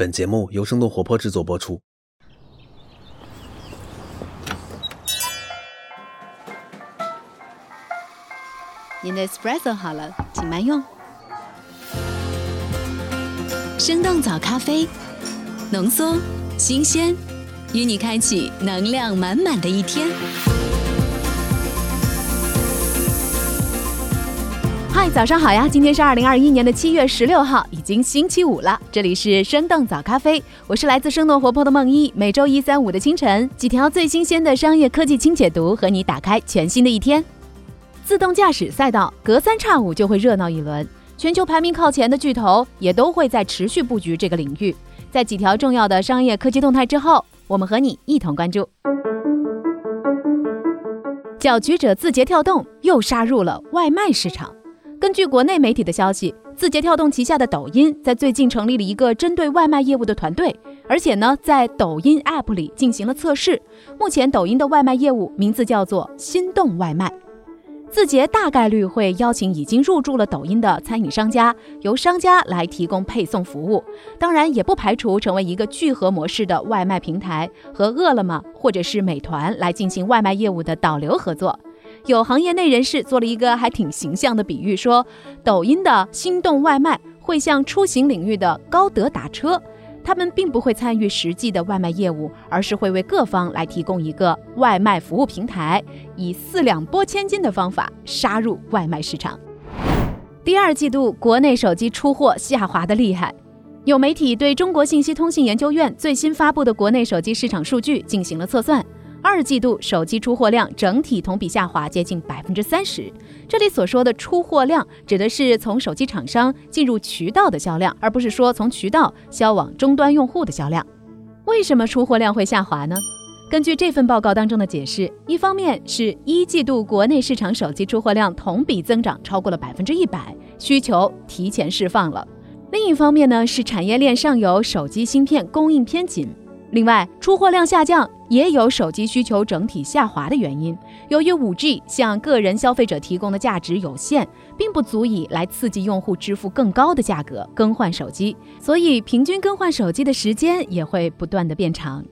本节目由生动活泼制作播出。您的 espresso 好了，请慢用。生动早咖啡，浓缩、新鲜，与你开启能量满满的一天。嗨，早上好呀！今天是二零二一年的七月十六号，经星期五了。这里是生动早咖啡，我是来自生动活泼的梦一。每周一、三、五的清晨，几条最新鲜的商业科技轻解读，和你打开全新的一天。自动驾驶赛道隔三差五就会热闹一轮，全球排名靠前的巨头也都会在持续布局这个领域。在几条重要的商业科技动态之后，我们和你一同关注。搅局者字节跳动又杀入了外卖市场。根据国内媒体的消息，字节跳动旗下的抖音在最近成立了一个针对外卖业务的团队，而且呢，在抖音 App 里进行了测试。目前，抖音的外卖业务名字叫做心动外卖。字节大概率会邀请已经入驻了抖音的餐饮商家，由商家来提供配送服务。当然，也不排除成为一个聚合模式的外卖平台，和饿了么或者是美团来进行外卖业务的导流合作。有行业内人士做了一个还挺形象的比喻，说抖音的心动外卖会像出行领域的高德打车，他们并不会参与实际的外卖业务，而是会为各方来提供一个外卖服务平台，以四两拨千斤的方法杀入外卖市场。第二季度国内手机出货下滑的厉害，有媒体对中国信息通信研究院最新发布的国内手机市场数据进行了测算。二季度手机出货量整体同比下滑接近百分之三十。这里所说的出货量，指的是从手机厂商进入渠道的销量，而不是说从渠道销往终端用户的销量。为什么出货量会下滑呢？根据这份报告当中的解释，一方面是一季度国内市场手机出货量同比增长超过了百分之一百，需求提前释放了；另一方面呢，是产业链上游手机芯片供应偏紧。另外，出货量下降也有手机需求整体下滑的原因。由于 5G 向个人消费者提供的价值有限，并不足以来刺激用户支付更高的价格更换手机，所以平均更换手机的时间也会不断的变长。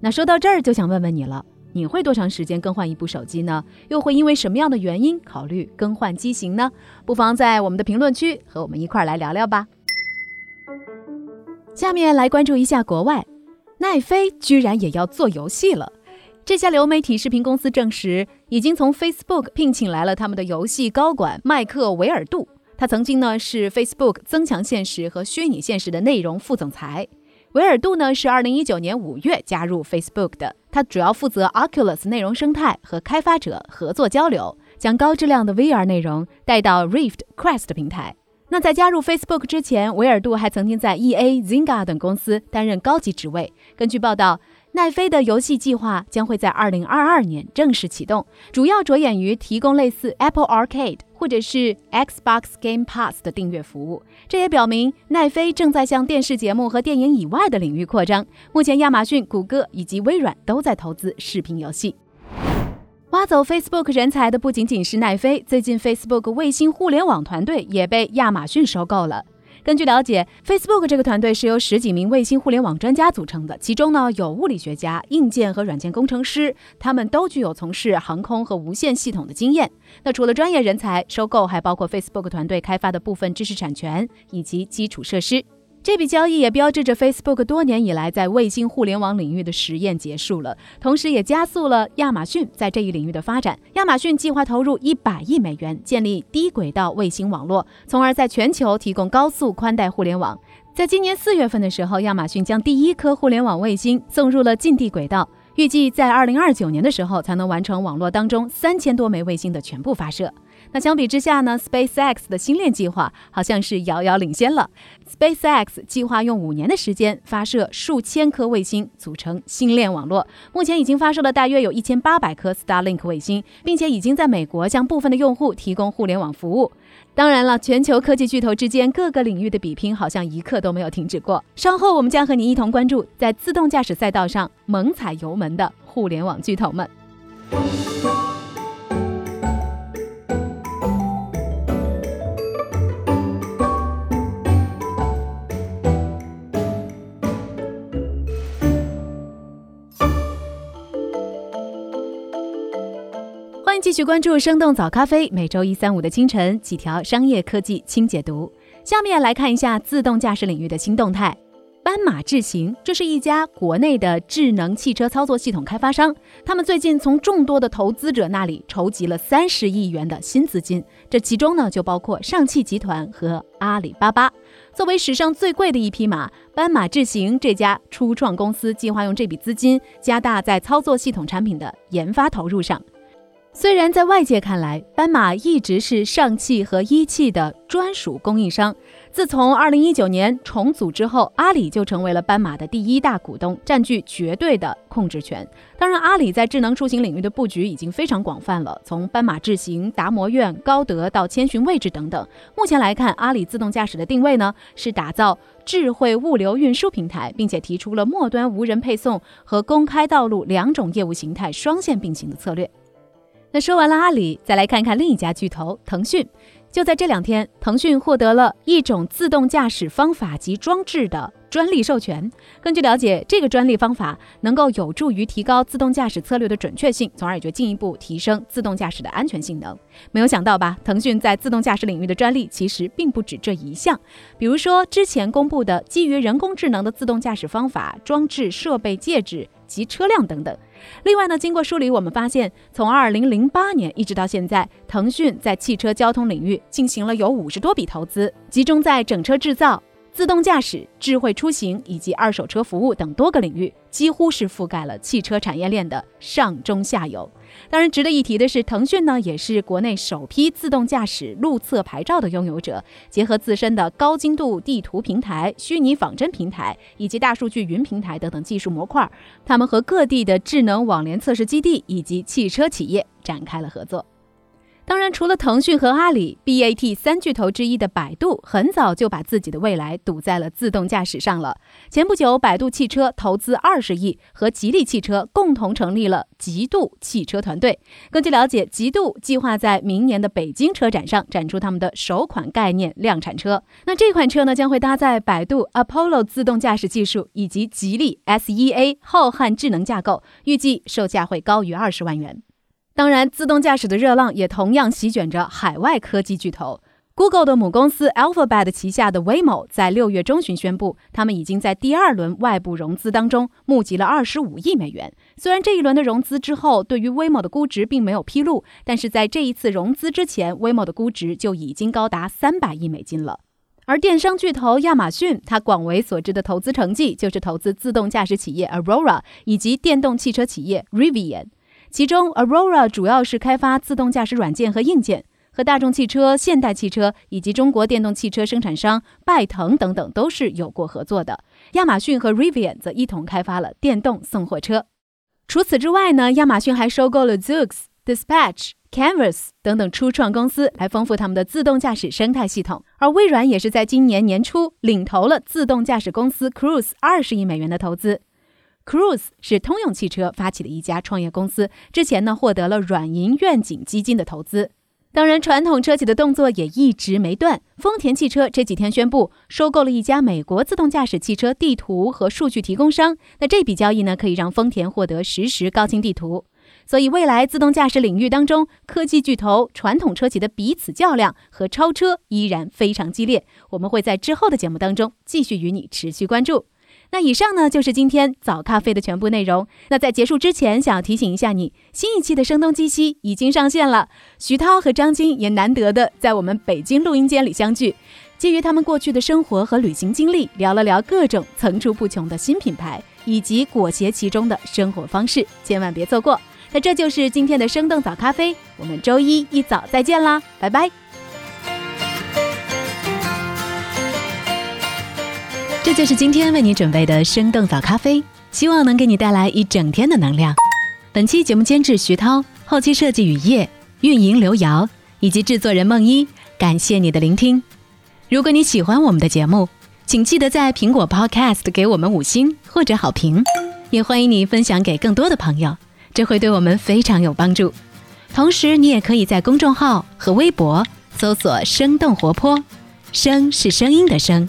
那说到这儿，就想问问你了，你会多长时间更换一部手机呢？又会因为什么样的原因考虑更换机型呢？不妨在我们的评论区和我们一块来聊聊吧。下面来关注一下国外。奈飞居然也要做游戏了！这家流媒体视频公司证实，已经从 Facebook 聘请来了他们的游戏高管麦克维尔杜。他曾经呢是 Facebook 增强现实和虚拟现实的内容副总裁。维尔杜呢是2019年5月加入 Facebook 的，他主要负责 Oculus 内容生态和开发者合作交流，将高质量的 VR 内容带到 Rift Quest 平台。那在加入 Facebook 之前，维尔杜还曾经在 EA、Zynga 等公司担任高级职位。根据报道，奈飞的游戏计划将会在2022年正式启动，主要着眼于提供类似 Apple Arcade 或者是 Xbox Game Pass 的订阅服务。这也表明奈飞正在向电视节目和电影以外的领域扩张。目前，亚马逊、谷歌以及微软都在投资视频游戏。挖走 Facebook 人才的不仅仅是奈飞，最近 Facebook 卫星互联网团队也被亚马逊收购了。根据了解，Facebook 这个团队是由十几名卫星互联网专家组成的，其中呢有物理学家、硬件和软件工程师，他们都具有从事航空和无线系统的经验。那除了专业人才，收购还包括 Facebook 团队开发的部分知识产权以及基础设施。这笔交易也标志着 Facebook 多年以来在卫星互联网领域的实验结束了，同时也加速了亚马逊在这一领域的发展。亚马逊计划投入一百亿美元建立低轨道卫星网络，从而在全球提供高速宽带互联网。在今年四月份的时候，亚马逊将第一颗互联网卫星送入了近地轨道，预计在二零二九年的时候才能完成网络当中三千多枚卫星的全部发射。那相比之下呢？SpaceX 的星链计划好像是遥遥领先了。SpaceX 计划用五年的时间发射数千颗卫星，组成星链网络。目前已经发射了大约有一千八百颗 Starlink 卫星，并且已经在美国向部分的用户提供互联网服务。当然了，全球科技巨头之间各个领域的比拼好像一刻都没有停止过。稍后我们将和你一同关注在自动驾驶赛道上猛踩油门的互联网巨头们。欢迎继续关注生动早咖啡，每周一、三、五的清晨，几条商业科技轻解读。下面来看一下自动驾驶领域的新动态。斑马智行，这是一家国内的智能汽车操作系统开发商。他们最近从众多的投资者那里筹集了三十亿元的新资金，这其中呢就包括上汽集团和阿里巴巴。作为史上最贵的一匹马，斑马智行这家初创公司计划用这笔资金加大在操作系统产品的研发投入上。虽然在外界看来，斑马一直是上汽和一汽的专属供应商。自从2019年重组之后，阿里就成为了斑马的第一大股东，占据绝对的控制权。当然，阿里在智能出行领域的布局已经非常广泛了，从斑马智行、达摩院、高德到千寻位置等等。目前来看，阿里自动驾驶的定位呢是打造智慧物流运输平台，并且提出了末端无人配送和公开道路两种业务形态双线并行的策略。那说完了阿里，再来看看另一家巨头腾讯。就在这两天，腾讯获得了一种自动驾驶方法及装置的专利授权。根据了解，这个专利方法能够有助于提高自动驾驶策略的准确性，从而也就进一步提升自动驾驶的安全性能。没有想到吧？腾讯在自动驾驶领域的专利其实并不止这一项，比如说之前公布的基于人工智能的自动驾驶方法、装置、设备、介质。及车辆等等。另外呢，经过梳理，我们发现，从二零零八年一直到现在，腾讯在汽车交通领域进行了有五十多笔投资，集中在整车制造。自动驾驶、智慧出行以及二手车服务等多个领域，几乎是覆盖了汽车产业链的上中下游。当然，值得一提的是，腾讯呢也是国内首批自动驾驶路测牌照的拥有者。结合自身的高精度地图平台、虚拟仿真平台以及大数据云平台等等技术模块，他们和各地的智能网联测试基地以及汽车企业展开了合作。当然，除了腾讯和阿里，BAT 三巨头之一的百度很早就把自己的未来赌在了自动驾驶上了。前不久，百度汽车投资二十亿，和吉利汽车共同成立了极度汽车团队。根据了解，极度计划在明年的北京车展上展出他们的首款概念量产车。那这款车呢，将会搭载百度 Apollo 自动驾驶技术以及吉利 SEA 浩瀚智能架构，预计售价会高于二十万元。当然，自动驾驶的热浪也同样席卷着海外科技巨头。Google 的母公司 Alphabet 旗下的 Waymo 在六月中旬宣布，他们已经在第二轮外部融资当中募集了二十五亿美元。虽然这一轮的融资之后，对于 Waymo 的估值并没有披露，但是在这一次融资之前，Waymo 的估值就已经高达三百亿美金了。而电商巨头亚马逊，它广为所知的投资成绩就是投资自动驾驶企业 Aurora 以及电动汽车企业 Rivian。其中，Aurora 主要是开发自动驾驶软件和硬件，和大众汽车、现代汽车以及中国电动汽车生产商拜腾等等都是有过合作的。亚马逊和 Rivian 则一同开发了电动送货车。除此之外呢，亚马逊还收购了 Zoox、Dispatch、Canvas 等等初创公司，来丰富他们的自动驾驶生态系统。而微软也是在今年年初领投了自动驾驶公司 Cruise 二十亿美元的投资。Cruise 是通用汽车发起的一家创业公司，之前呢获得了软银愿景基金的投资。当然，传统车企的动作也一直没断。丰田汽车这几天宣布收购了一家美国自动驾驶汽车地图和数据提供商。那这笔交易呢，可以让丰田获得实时高清地图。所以，未来自动驾驶领域当中，科技巨头、传统车企的彼此较量和超车依然非常激烈。我们会在之后的节目当中继续与你持续关注。那以上呢就是今天早咖啡的全部内容。那在结束之前，想要提醒一下你，新一期的声东击西已经上线了。徐涛和张晶也难得的在我们北京录音间里相聚，基于他们过去的生活和旅行经历，聊了聊各种层出不穷的新品牌以及裹挟其中的生活方式，千万别错过。那这就是今天的生动早咖啡，我们周一一早再见啦，拜拜。这就是今天为你准备的生动早咖啡，希望能给你带来一整天的能量。本期节目监制徐涛，后期设计雨夜，运营刘瑶，以及制作人梦一。感谢你的聆听。如果你喜欢我们的节目，请记得在苹果 Podcast 给我们五星或者好评，也欢迎你分享给更多的朋友，这会对我们非常有帮助。同时，你也可以在公众号和微博搜索“生动活泼”，声是声音的声。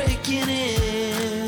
Breaking in.